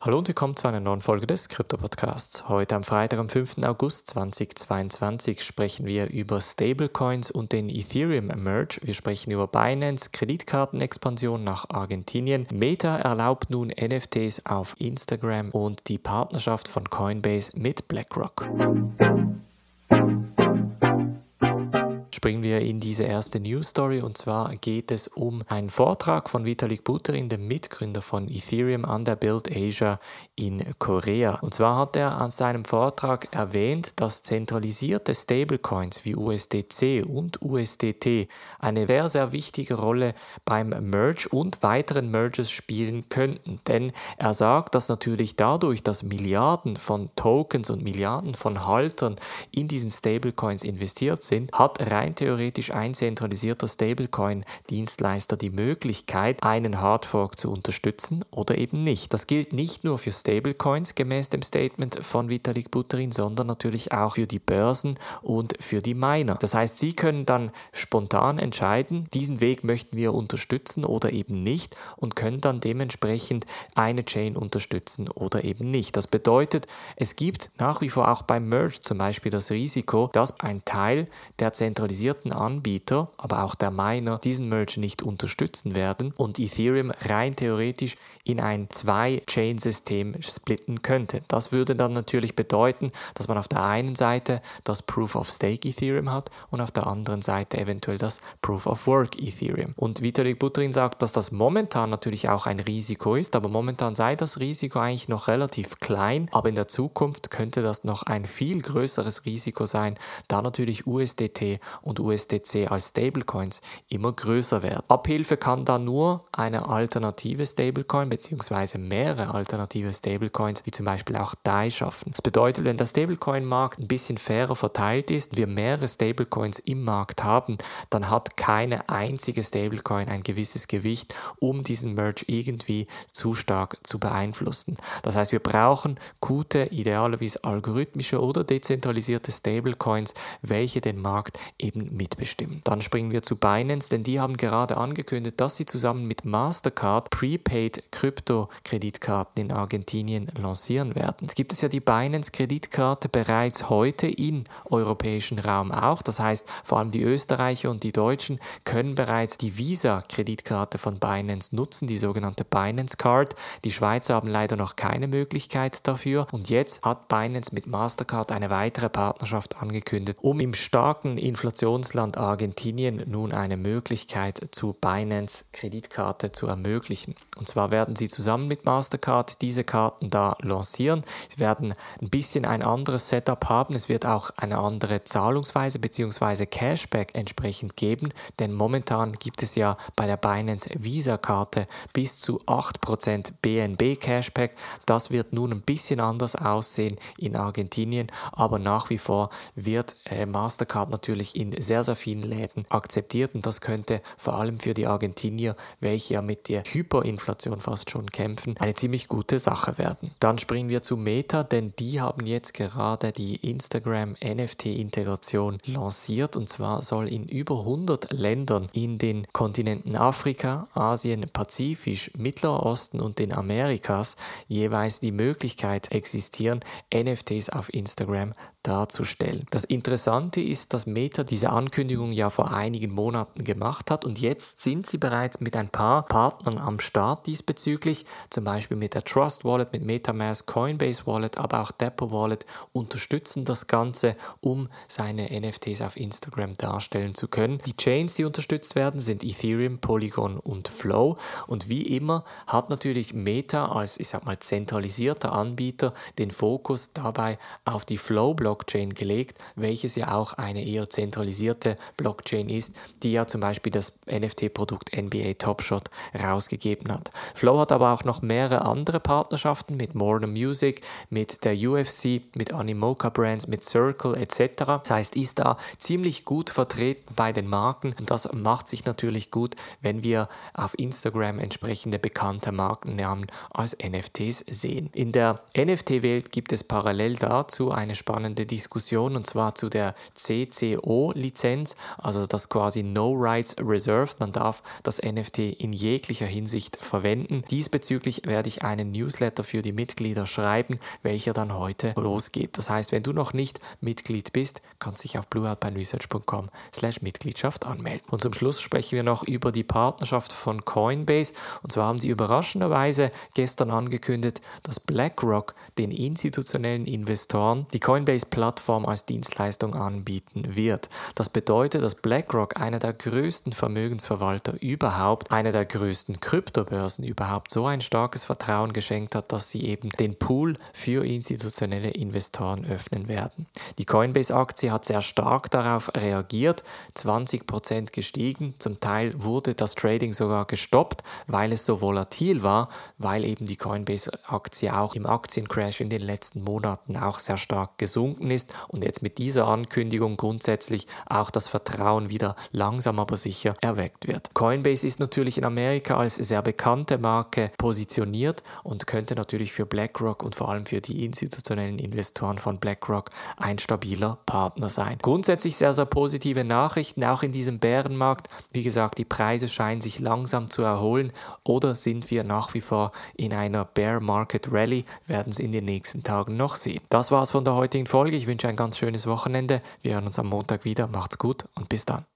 Hallo und willkommen zu einer neuen Folge des Krypto-Podcasts. Heute am Freitag, am 5. August 2022 sprechen wir über Stablecoins und den Ethereum Merge. Wir sprechen über Binance, Kreditkartenexpansion nach Argentinien. Meta erlaubt nun NFTs auf Instagram und die Partnerschaft von Coinbase mit BlackRock springen wir in diese erste News Story und zwar geht es um einen Vortrag von Vitalik Buterin, dem Mitgründer von Ethereum an der Build Asia in Korea. Und zwar hat er an seinem Vortrag erwähnt, dass zentralisierte Stablecoins wie USDC und USDT eine sehr, sehr wichtige Rolle beim Merge und weiteren Merges spielen könnten. Denn er sagt, dass natürlich dadurch, dass Milliarden von Tokens und Milliarden von Haltern in diesen Stablecoins investiert sind, hat rein rein theoretisch ein zentralisierter Stablecoin-Dienstleister die Möglichkeit, einen Hardfork zu unterstützen oder eben nicht. Das gilt nicht nur für Stablecoins gemäß dem Statement von Vitalik Buterin, sondern natürlich auch für die Börsen und für die Miner. Das heißt, Sie können dann spontan entscheiden, diesen Weg möchten wir unterstützen oder eben nicht und können dann dementsprechend eine Chain unterstützen oder eben nicht. Das bedeutet, es gibt nach wie vor auch beim Merge zum Beispiel das Risiko, dass ein Teil der zentralisierten zentralisierten Anbieter, aber auch der Miner, diesen Merge nicht unterstützen werden und Ethereum rein theoretisch in ein Zwei-Chain-System splitten könnte. Das würde dann natürlich bedeuten, dass man auf der einen Seite das Proof of Stake Ethereum hat und auf der anderen Seite eventuell das Proof of Work Ethereum. Und Vitalik Buterin sagt, dass das momentan natürlich auch ein Risiko ist, aber momentan sei das Risiko eigentlich noch relativ klein, aber in der Zukunft könnte das noch ein viel größeres Risiko sein, da natürlich USDT und USDC als Stablecoins immer größer werden. Abhilfe kann da nur eine alternative Stablecoin bzw. mehrere alternative Stablecoins wie zum Beispiel auch DAI schaffen. Das bedeutet, wenn der Stablecoin-Markt ein bisschen fairer verteilt ist, wir mehrere Stablecoins im Markt haben, dann hat keine einzige Stablecoin ein gewisses Gewicht, um diesen Merge irgendwie zu stark zu beeinflussen. Das heißt, wir brauchen gute, idealerweise algorithmische oder dezentralisierte Stablecoins, welche den Markt eben mitbestimmen. Dann springen wir zu Binance, denn die haben gerade angekündigt, dass sie zusammen mit Mastercard Prepaid Krypto-Kreditkarten in Argentinien lancieren werden. Es gibt es ja die Binance-Kreditkarte bereits heute im europäischen Raum auch. Das heißt, vor allem die Österreicher und die Deutschen können bereits die Visa-Kreditkarte von Binance nutzen, die sogenannte Binance Card. Die Schweizer haben leider noch keine Möglichkeit dafür. Und jetzt hat Binance mit Mastercard eine weitere Partnerschaft angekündigt, um im starken Inflationsland Argentinien nun eine Möglichkeit zu Binance Kreditkarte zu ermöglichen. Und zwar werden sie zusammen mit Mastercard diese Karten da lancieren. Sie werden ein bisschen ein anderes Setup haben. Es wird auch eine andere Zahlungsweise bzw. Cashback entsprechend geben, denn momentan gibt es ja bei der Binance Visa Karte bis zu 8% BNB Cashback. Das wird nun ein bisschen anders aussehen in Argentinien, aber nach wie vor wird äh, Mastercard natürlich in sehr, sehr vielen Läden akzeptiert und das könnte vor allem für die Argentinier, welche ja mit der Hyperinflation fast schon kämpfen, eine ziemlich gute Sache werden. Dann springen wir zu Meta, denn die haben jetzt gerade die Instagram NFT-Integration lanciert und zwar soll in über 100 Ländern in den Kontinenten Afrika, Asien, Pazifisch, Mittlerer Osten und den Amerikas jeweils die Möglichkeit existieren, NFTs auf Instagram darzustellen. Das Interessante ist, dass Meta diese Ankündigung ja vor einigen Monaten gemacht hat. Und jetzt sind sie bereits mit ein paar Partnern am Start diesbezüglich, zum Beispiel mit der Trust Wallet, mit Metamask, Coinbase Wallet, aber auch Depot Wallet unterstützen das Ganze, um seine NFTs auf Instagram darstellen zu können. Die Chains, die unterstützt werden, sind Ethereum, Polygon und Flow. Und wie immer hat natürlich Meta als, ich sag mal, zentralisierter Anbieter den Fokus dabei auf die Flow-Blockchain Blockchain gelegt, welches ja auch eine eher zentralisierte Blockchain ist, die ja zum Beispiel das NFT-Produkt NBA Top Shot rausgegeben hat. Flow hat aber auch noch mehrere andere Partnerschaften mit Modern Music, mit der UFC, mit Animoca Brands, mit Circle etc. Das heißt, ist da ziemlich gut vertreten bei den Marken und das macht sich natürlich gut, wenn wir auf Instagram entsprechende bekannte Markennamen als NFTs sehen. In der NFT-Welt gibt es parallel dazu eine spannende Diskussion und zwar zu der CCO-Lizenzierung Lizenz, also das quasi No Rights Reserved. Man darf das NFT in jeglicher Hinsicht verwenden. Diesbezüglich werde ich einen Newsletter für die Mitglieder schreiben, welcher dann heute losgeht. Das heißt, wenn du noch nicht Mitglied bist, kannst du dich auf bluealpineresearch.com slash Mitgliedschaft anmelden. Und zum Schluss sprechen wir noch über die Partnerschaft von Coinbase. Und zwar haben sie überraschenderweise gestern angekündigt, dass BlackRock den institutionellen Investoren die Coinbase-Plattform als Dienstleistung anbieten wird. Das bedeutet, dass BlackRock einer der größten Vermögensverwalter überhaupt, einer der größten Kryptobörsen überhaupt so ein starkes Vertrauen geschenkt hat, dass sie eben den Pool für institutionelle Investoren öffnen werden. Die Coinbase-Aktie hat sehr stark darauf reagiert, 20% gestiegen, zum Teil wurde das Trading sogar gestoppt, weil es so volatil war, weil eben die Coinbase-Aktie auch im Aktiencrash in den letzten Monaten auch sehr stark gesunken ist. Und jetzt mit dieser Ankündigung grundsätzlich auch das Vertrauen wieder langsam aber sicher erweckt wird. Coinbase ist natürlich in Amerika als sehr bekannte Marke positioniert und könnte natürlich für BlackRock und vor allem für die institutionellen Investoren von BlackRock ein stabiler Partner sein. Grundsätzlich sehr, sehr positive Nachrichten, auch in diesem Bärenmarkt. Wie gesagt, die Preise scheinen sich langsam zu erholen oder sind wir nach wie vor in einer Bear Market Rally, werden es in den nächsten Tagen noch sehen. Das war's von der heutigen Folge. Ich wünsche ein ganz schönes Wochenende. Wir hören uns am Montag wieder. Macht's gut und bis dann.